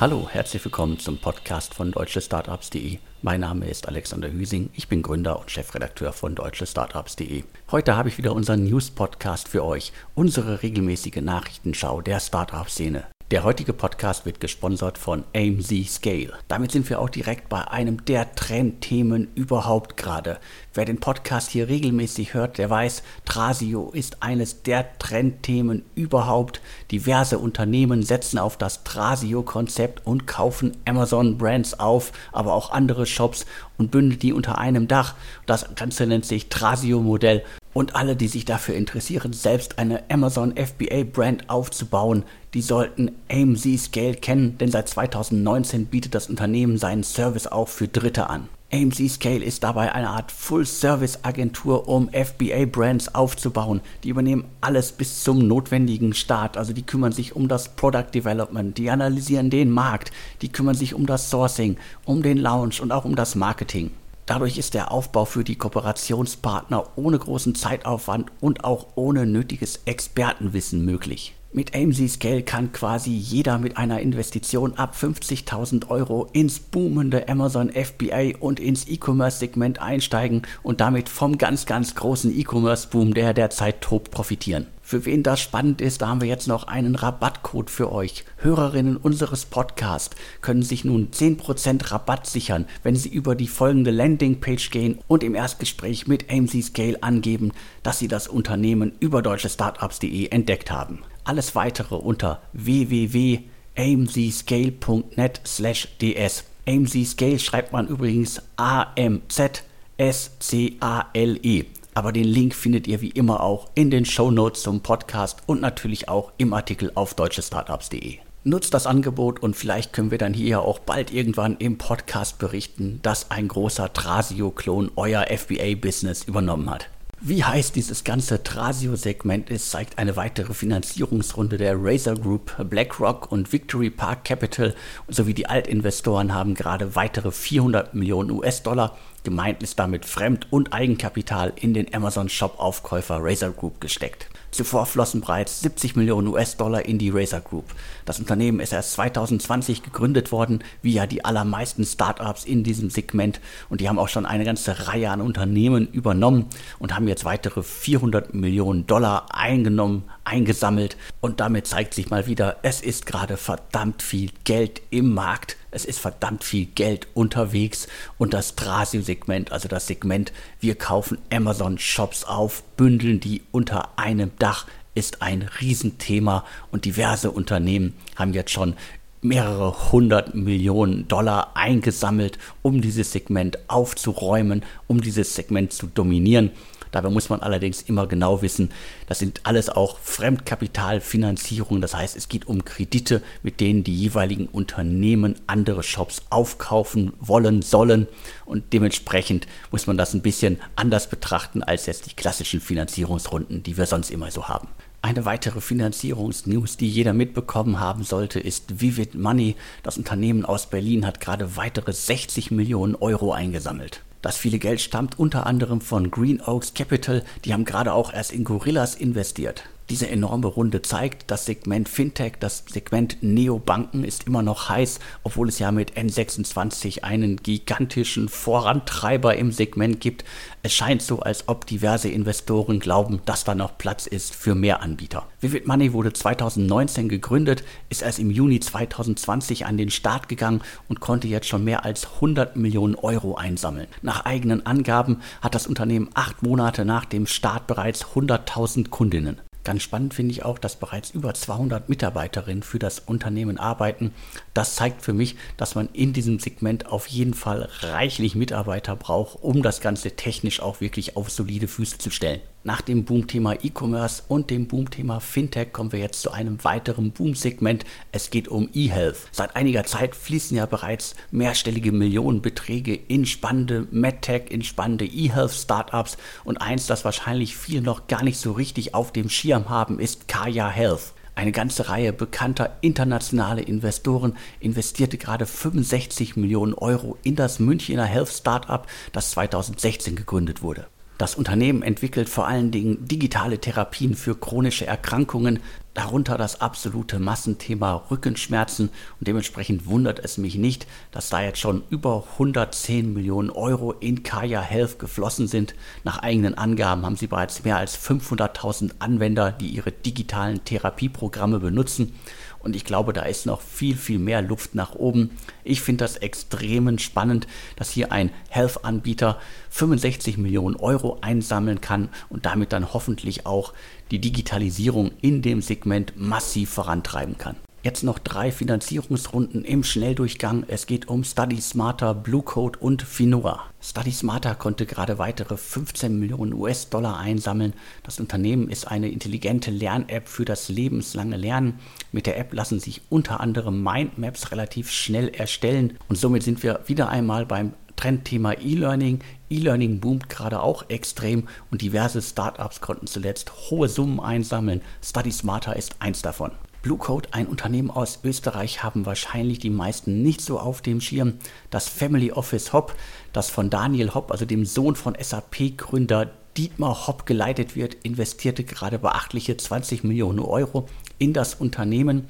Hallo, herzlich willkommen zum Podcast von deutschestartups.de. Mein Name ist Alexander Hüsing, ich bin Gründer und Chefredakteur von deutschestartups.de. Heute habe ich wieder unseren News-Podcast für euch, unsere regelmäßige Nachrichtenschau der Startup-Szene. Der heutige Podcast wird gesponsert von AMZ Scale. Damit sind wir auch direkt bei einem der Trendthemen überhaupt gerade. Wer den Podcast hier regelmäßig hört, der weiß, Trasio ist eines der Trendthemen überhaupt. Diverse Unternehmen setzen auf das Trasio-Konzept und kaufen Amazon-Brands auf, aber auch andere Shops und bündeln die unter einem Dach. Das Ganze nennt sich Trasio-Modell und alle, die sich dafür interessieren, selbst eine Amazon FBA Brand aufzubauen, die sollten AMZ Scale kennen, denn seit 2019 bietet das Unternehmen seinen Service auch für Dritte an. AMC Scale ist dabei eine Art Full-Service-Agentur, um FBA-Brands aufzubauen. Die übernehmen alles bis zum notwendigen Start. Also die kümmern sich um das Product Development, die analysieren den Markt, die kümmern sich um das Sourcing, um den Launch und auch um das Marketing. Dadurch ist der Aufbau für die Kooperationspartner ohne großen Zeitaufwand und auch ohne nötiges Expertenwissen möglich. Mit AMC Scale kann quasi jeder mit einer Investition ab 50.000 Euro ins boomende Amazon FBA und ins E-Commerce-Segment einsteigen und damit vom ganz, ganz großen E-Commerce-Boom, der derzeit tobt, profitieren. Für wen das spannend ist, da haben wir jetzt noch einen Rabattcode für euch. Hörerinnen unseres Podcasts können sich nun 10% Rabatt sichern, wenn sie über die folgende Landingpage gehen und im Erstgespräch mit AMC Scale angeben, dass sie das Unternehmen über deutschestartups.de entdeckt haben. Alles weitere unter www.amzscale.net slash ds. AMZ Scale schreibt man übrigens A-M-Z-S-C-A-L-E. Aber den Link findet ihr wie immer auch in den Show Notes zum Podcast und natürlich auch im Artikel auf deutschestartups.de. Nutzt das Angebot und vielleicht können wir dann hier auch bald irgendwann im Podcast berichten, dass ein großer Trasio-Klon euer FBA-Business übernommen hat. Wie heiß dieses ganze Trasio-Segment ist, zeigt eine weitere Finanzierungsrunde der Razer Group, BlackRock und Victory Park Capital sowie die Altinvestoren haben gerade weitere 400 Millionen US-Dollar, gemeint ist damit Fremd- und Eigenkapital, in den Amazon-Shop-Aufkäufer Razer Group gesteckt. Zuvor flossen bereits 70 Millionen US-Dollar in die Razer Group. Das Unternehmen ist erst 2020 gegründet worden, wie ja die allermeisten Startups in diesem Segment. Und die haben auch schon eine ganze Reihe an Unternehmen übernommen und haben jetzt weitere 400 Millionen Dollar eingenommen, eingesammelt. Und damit zeigt sich mal wieder, es ist gerade verdammt viel Geld im Markt es ist verdammt viel Geld unterwegs und das Trasio-Segment, also das Segment, wir kaufen Amazon-Shops auf, bündeln die unter einem Dach, ist ein Riesenthema und diverse Unternehmen haben jetzt schon mehrere hundert Millionen Dollar eingesammelt, um dieses Segment aufzuräumen, um dieses Segment zu dominieren. Dabei muss man allerdings immer genau wissen, das sind alles auch Fremdkapitalfinanzierungen. Das heißt, es geht um Kredite, mit denen die jeweiligen Unternehmen andere Shops aufkaufen wollen, sollen. Und dementsprechend muss man das ein bisschen anders betrachten als jetzt die klassischen Finanzierungsrunden, die wir sonst immer so haben. Eine weitere Finanzierungsnews, die jeder mitbekommen haben sollte, ist Vivid Money. Das Unternehmen aus Berlin hat gerade weitere 60 Millionen Euro eingesammelt. Das viele Geld stammt unter anderem von Green Oaks Capital, die haben gerade auch erst in Gorillas investiert. Diese enorme Runde zeigt, das Segment Fintech, das Segment Neobanken ist immer noch heiß, obwohl es ja mit N26 einen gigantischen Vorantreiber im Segment gibt. Es scheint so, als ob diverse Investoren glauben, dass da noch Platz ist für mehr Anbieter. Vivid Money wurde 2019 gegründet, ist erst im Juni 2020 an den Start gegangen und konnte jetzt schon mehr als 100 Millionen Euro einsammeln. Nach eigenen Angaben hat das Unternehmen acht Monate nach dem Start bereits 100.000 Kundinnen. Ganz spannend finde ich auch, dass bereits über 200 Mitarbeiterinnen für das Unternehmen arbeiten. Das zeigt für mich, dass man in diesem Segment auf jeden Fall reichlich Mitarbeiter braucht, um das Ganze technisch auch wirklich auf solide Füße zu stellen. Nach dem Boomthema E-Commerce und dem Boomthema Fintech kommen wir jetzt zu einem weiteren Boom-Segment. Es geht um E-Health. Seit einiger Zeit fließen ja bereits mehrstellige Millionenbeträge in spannende MedTech, in spannende E-Health-Startups und eins, das wahrscheinlich viele noch gar nicht so richtig auf dem Schirm haben, ist Kaya Health. Eine ganze Reihe bekannter internationale Investoren investierte gerade 65 Millionen Euro in das Münchner Health Startup, das 2016 gegründet wurde. Das Unternehmen entwickelt vor allen Dingen digitale Therapien für chronische Erkrankungen, darunter das absolute Massenthema Rückenschmerzen und dementsprechend wundert es mich nicht, dass da jetzt schon über 110 Millionen Euro in Kaya Health geflossen sind. Nach eigenen Angaben haben sie bereits mehr als 500.000 Anwender, die ihre digitalen Therapieprogramme benutzen und ich glaube, da ist noch viel, viel mehr Luft nach oben. Ich finde das extrem spannend, dass hier ein Health-Anbieter 65 Millionen Euro einsammeln kann und damit dann hoffentlich auch die Digitalisierung in dem Segment massiv vorantreiben kann. Jetzt noch drei Finanzierungsrunden im Schnelldurchgang. Es geht um Study Smarter, Blue Code und Finoa. Study Smarter konnte gerade weitere 15 Millionen US-Dollar einsammeln. Das Unternehmen ist eine intelligente Lern-App für das lebenslange Lernen. Mit der App lassen sich unter anderem Mindmaps relativ schnell erstellen und somit sind wir wieder einmal beim Trendthema E-Learning. E-Learning boomt gerade auch extrem und diverse Startups konnten zuletzt hohe Summen einsammeln. Study Smarter ist eins davon. Bluecode, ein Unternehmen aus Österreich, haben wahrscheinlich die meisten nicht so auf dem Schirm. Das Family Office Hop, das von Daniel Hopp, also dem Sohn von SAP-Gründer Dietmar Hopp geleitet wird, investierte gerade beachtliche 20 Millionen Euro in das Unternehmen.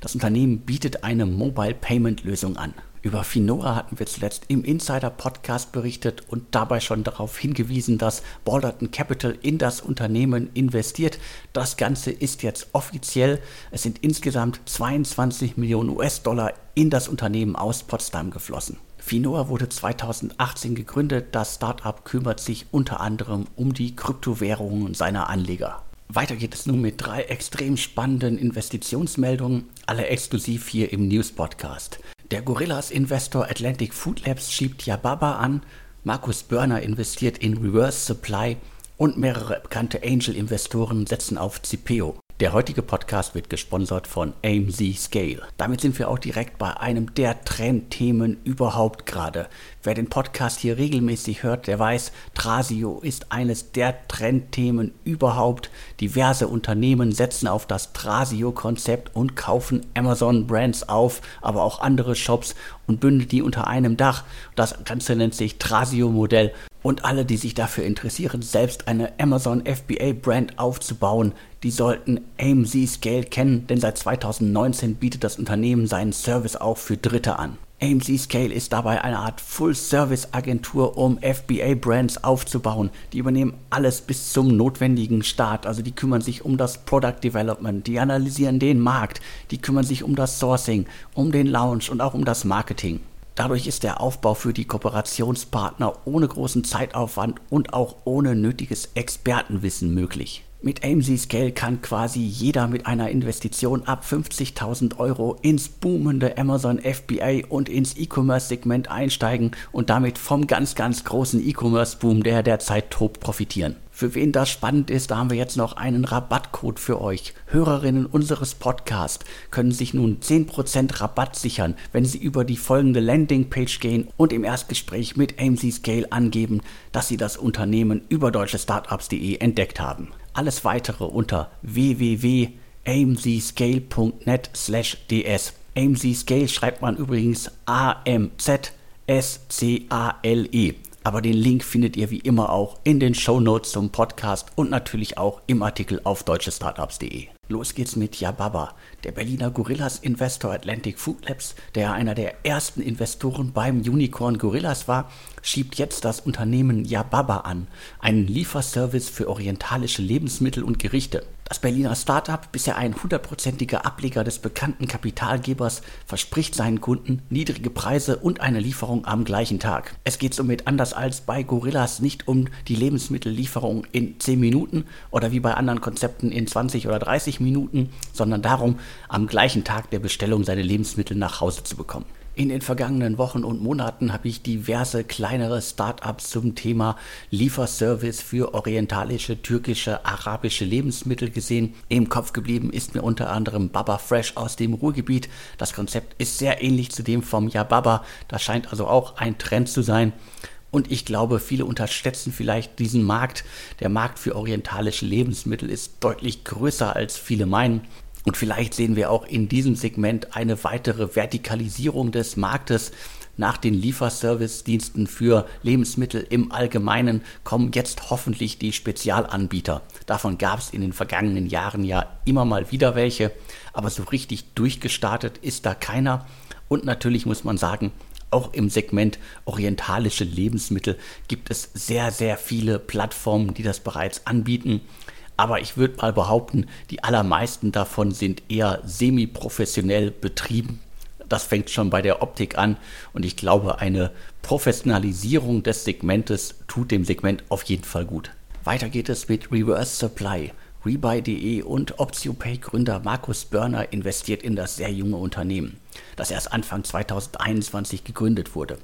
Das Unternehmen bietet eine Mobile Payment Lösung an. Über Finoa hatten wir zuletzt im Insider Podcast berichtet und dabei schon darauf hingewiesen, dass Balderton Capital in das Unternehmen investiert. Das Ganze ist jetzt offiziell. Es sind insgesamt 22 Millionen US-Dollar in das Unternehmen aus Potsdam geflossen. Finoa wurde 2018 gegründet. Das Startup kümmert sich unter anderem um die Kryptowährungen seiner Anleger. Weiter geht es nun mit drei extrem spannenden Investitionsmeldungen, alle exklusiv hier im News Podcast. Der Gorillas-Investor Atlantic Food Labs schiebt Yababa an, Markus Börner investiert in Reverse Supply und mehrere bekannte Angel-Investoren setzen auf Cipeo. Der heutige Podcast wird gesponsert von AMZ Scale. Damit sind wir auch direkt bei einem der Trendthemen überhaupt gerade. Wer den Podcast hier regelmäßig hört, der weiß, Trasio ist eines der Trendthemen überhaupt. Diverse Unternehmen setzen auf das Trasio-Konzept und kaufen Amazon-Brands auf, aber auch andere Shops und bündeln die unter einem Dach. Das Ganze nennt sich Trasio-Modell und alle, die sich dafür interessieren, selbst eine Amazon FBA Brand aufzubauen, die sollten AMZ Scale kennen, denn seit 2019 bietet das Unternehmen seinen Service auch für Dritte an. AMC Scale ist dabei eine Art Full-Service-Agentur, um FBA-Brands aufzubauen. Die übernehmen alles bis zum notwendigen Start. Also die kümmern sich um das Product Development, die analysieren den Markt, die kümmern sich um das Sourcing, um den Launch und auch um das Marketing. Dadurch ist der Aufbau für die Kooperationspartner ohne großen Zeitaufwand und auch ohne nötiges Expertenwissen möglich. Mit AMC Scale kann quasi jeder mit einer Investition ab 50.000 Euro ins boomende Amazon FBA und ins E-Commerce-Segment einsteigen und damit vom ganz, ganz großen E-Commerce-Boom, der derzeit tobt, profitieren. Für wen das spannend ist, da haben wir jetzt noch einen Rabattcode für euch. Hörerinnen unseres Podcasts können sich nun 10% Rabatt sichern, wenn sie über die folgende Landingpage gehen und im Erstgespräch mit AMC Scale angeben, dass sie das Unternehmen über deutschestartups.de entdeckt haben. Alles weitere unter www.amzscale.net slash ds. AMZ Scale schreibt man übrigens A-M-Z-S-C-A-L-E. Aber den Link findet ihr wie immer auch in den Show Notes zum Podcast und natürlich auch im Artikel auf deutschestartups.de. Los geht's mit Yababa. Der Berliner Gorillas Investor Atlantic Food Labs, der einer der ersten Investoren beim Unicorn Gorillas war, schiebt jetzt das Unternehmen Yababa an, einen Lieferservice für orientalische Lebensmittel und Gerichte. Das Berliner Startup, bisher ein hundertprozentiger Ableger des bekannten Kapitalgebers, verspricht seinen Kunden niedrige Preise und eine Lieferung am gleichen Tag. Es geht somit anders als bei Gorillas nicht um die Lebensmittellieferung in 10 Minuten oder wie bei anderen Konzepten in 20 oder 30 Minuten, sondern darum, am gleichen Tag der Bestellung seine Lebensmittel nach Hause zu bekommen. In den vergangenen Wochen und Monaten habe ich diverse kleinere Startups zum Thema Lieferservice für orientalische, türkische, arabische Lebensmittel gesehen. Im Kopf geblieben ist mir unter anderem Baba Fresh aus dem Ruhrgebiet. Das Konzept ist sehr ähnlich zu dem vom Ja Baba. Das scheint also auch ein Trend zu sein. Und ich glaube, viele unterschätzen vielleicht diesen Markt. Der Markt für orientalische Lebensmittel ist deutlich größer, als viele meinen. Und vielleicht sehen wir auch in diesem Segment eine weitere Vertikalisierung des Marktes. Nach den Lieferservice-Diensten für Lebensmittel im Allgemeinen kommen jetzt hoffentlich die Spezialanbieter. Davon gab es in den vergangenen Jahren ja immer mal wieder welche, aber so richtig durchgestartet ist da keiner. Und natürlich muss man sagen, auch im Segment orientalische Lebensmittel gibt es sehr, sehr viele Plattformen, die das bereits anbieten. Aber ich würde mal behaupten, die allermeisten davon sind eher semi-professionell betrieben. Das fängt schon bei der Optik an und ich glaube, eine Professionalisierung des Segmentes tut dem Segment auf jeden Fall gut. Weiter geht es mit Reverse Supply. Rebuy.de und OptioPay-Gründer Markus Börner investiert in das sehr junge Unternehmen, das erst Anfang 2021 gegründet wurde.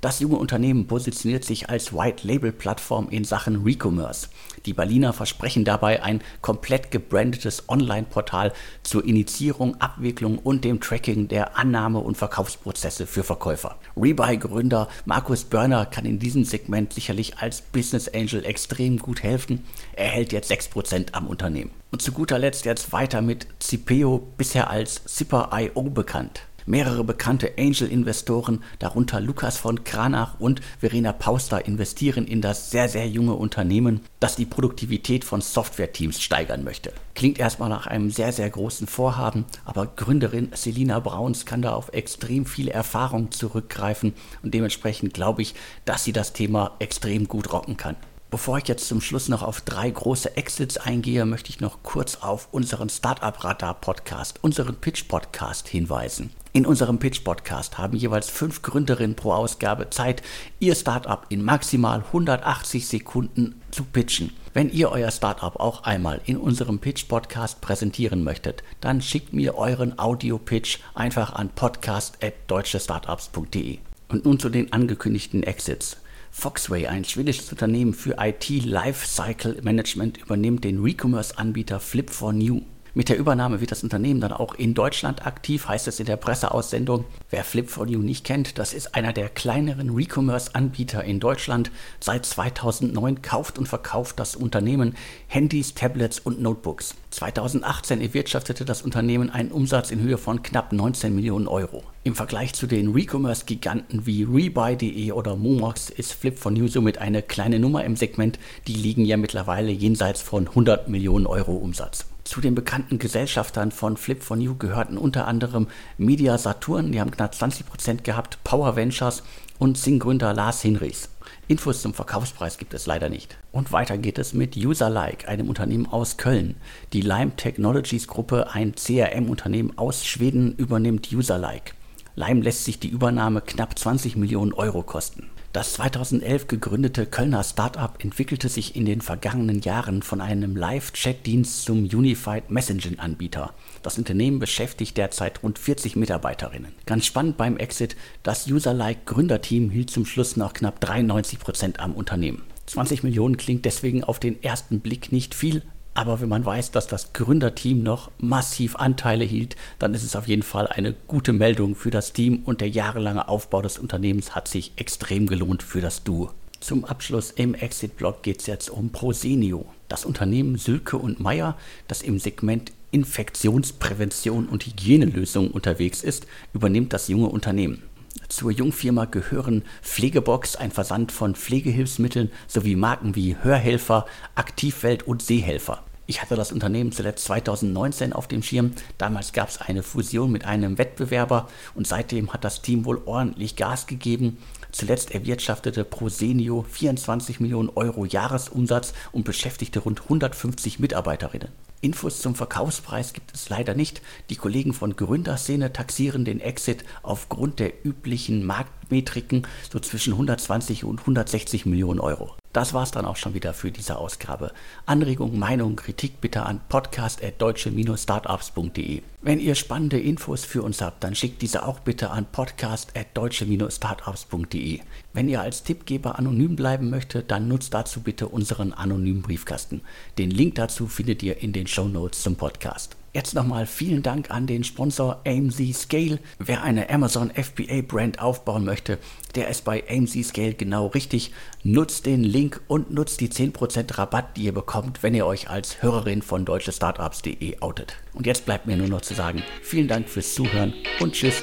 Das junge Unternehmen positioniert sich als White-Label-Plattform in Sachen Recommerce. Die Berliner versprechen dabei ein komplett gebrandetes Online-Portal zur Initiierung, Abwicklung und dem Tracking der Annahme- und Verkaufsprozesse für Verkäufer. Rebuy-Gründer Markus Börner kann in diesem Segment sicherlich als Business Angel extrem gut helfen. Er hält jetzt 6% am Unternehmen. Und zu guter Letzt jetzt weiter mit Cipeo, bisher als Zipper.io bekannt. Mehrere bekannte Angel-Investoren, darunter Lukas von Kranach und Verena Pauster, investieren in das sehr, sehr junge Unternehmen, das die Produktivität von Software-Teams steigern möchte. Klingt erstmal nach einem sehr, sehr großen Vorhaben, aber Gründerin Selina Brauns kann da auf extrem viel Erfahrung zurückgreifen und dementsprechend glaube ich, dass sie das Thema extrem gut rocken kann. Bevor ich jetzt zum Schluss noch auf drei große Exits eingehe, möchte ich noch kurz auf unseren Startup Radar Podcast, unseren Pitch Podcast hinweisen. In unserem Pitch Podcast haben jeweils fünf Gründerinnen pro Ausgabe Zeit, ihr Startup in maximal 180 Sekunden zu pitchen. Wenn ihr euer Startup auch einmal in unserem Pitch Podcast präsentieren möchtet, dann schickt mir euren Audio Pitch einfach an podcast@deutschestartups.de. Und nun zu den angekündigten Exits. Foxway, ein schwedisches Unternehmen für IT Lifecycle Management, übernimmt den Recommerce-Anbieter Flip4New. Mit der Übernahme wird das Unternehmen dann auch in Deutschland aktiv, heißt es in der Presseaussendung. Wer Flip4You nicht kennt, das ist einer der kleineren Recommerce-Anbieter in Deutschland. Seit 2009 kauft und verkauft das Unternehmen Handys, Tablets und Notebooks. 2018 erwirtschaftete das Unternehmen einen Umsatz in Höhe von knapp 19 Millionen Euro. Im Vergleich zu den Recommerce-Giganten wie Rebuy.de oder Momox ist Flip4New somit eine kleine Nummer im Segment. Die liegen ja mittlerweile jenseits von 100 Millionen Euro Umsatz. Zu den bekannten Gesellschaftern von Flip4New gehörten unter anderem Media Saturn, die haben knapp 20% gehabt, Power Ventures und Sing-Gründer Lars Hinrichs. Infos zum Verkaufspreis gibt es leider nicht. Und weiter geht es mit Userlike, einem Unternehmen aus Köln. Die Lime Technologies Gruppe, ein CRM-Unternehmen aus Schweden, übernimmt Userlike. Lime lässt sich die Übernahme knapp 20 Millionen Euro kosten. Das 2011 gegründete Kölner Startup entwickelte sich in den vergangenen Jahren von einem Live-Chat-Dienst zum Unified Messaging-Anbieter. Das Unternehmen beschäftigt derzeit rund 40 Mitarbeiterinnen. Ganz spannend beim Exit, das Userlike Gründerteam hielt zum Schluss noch knapp 93 Prozent am Unternehmen. 20 Millionen klingt deswegen auf den ersten Blick nicht viel, aber wenn man weiß, dass das Gründerteam noch massiv Anteile hielt, dann ist es auf jeden Fall eine gute Meldung für das Team und der jahrelange Aufbau des Unternehmens hat sich extrem gelohnt für das Duo. Zum Abschluss im Exit-Blog geht es jetzt um Prosenio. Das Unternehmen Sülke und Meyer, das im Segment Infektionsprävention und Hygienelösungen unterwegs ist, übernimmt das junge Unternehmen. Zur Jungfirma gehören Pflegebox, ein Versand von Pflegehilfsmitteln sowie Marken wie Hörhelfer, Aktivwelt und Seehelfer. Ich hatte das Unternehmen zuletzt 2019 auf dem Schirm. Damals gab es eine Fusion mit einem Wettbewerber und seitdem hat das Team wohl ordentlich Gas gegeben. Zuletzt erwirtschaftete Prosenio 24 Millionen Euro Jahresumsatz und beschäftigte rund 150 Mitarbeiterinnen. Infos zum Verkaufspreis gibt es leider nicht. Die Kollegen von Gründerszene taxieren den Exit aufgrund der üblichen Marktmetriken so zwischen 120 und 160 Millionen Euro. Das war's dann auch schon wieder für diese Ausgabe. Anregung, Meinung, Kritik bitte an podcast@deutsche-startups.de. Wenn ihr spannende Infos für uns habt, dann schickt diese auch bitte an podcast@deutsche-startups.de. Wenn ihr als Tippgeber anonym bleiben möchtet, dann nutzt dazu bitte unseren anonymen Briefkasten. Den Link dazu findet ihr in den Show Notes zum Podcast. Jetzt nochmal vielen Dank an den Sponsor AMZ Scale. Wer eine Amazon FBA Brand aufbauen möchte, der ist bei AMZ Scale genau richtig. Nutzt den Link und nutzt die 10% Rabatt, die ihr bekommt, wenn ihr euch als Hörerin von deutschestartups.de outet. Und jetzt bleibt mir nur noch zu sagen, vielen Dank fürs Zuhören und tschüss.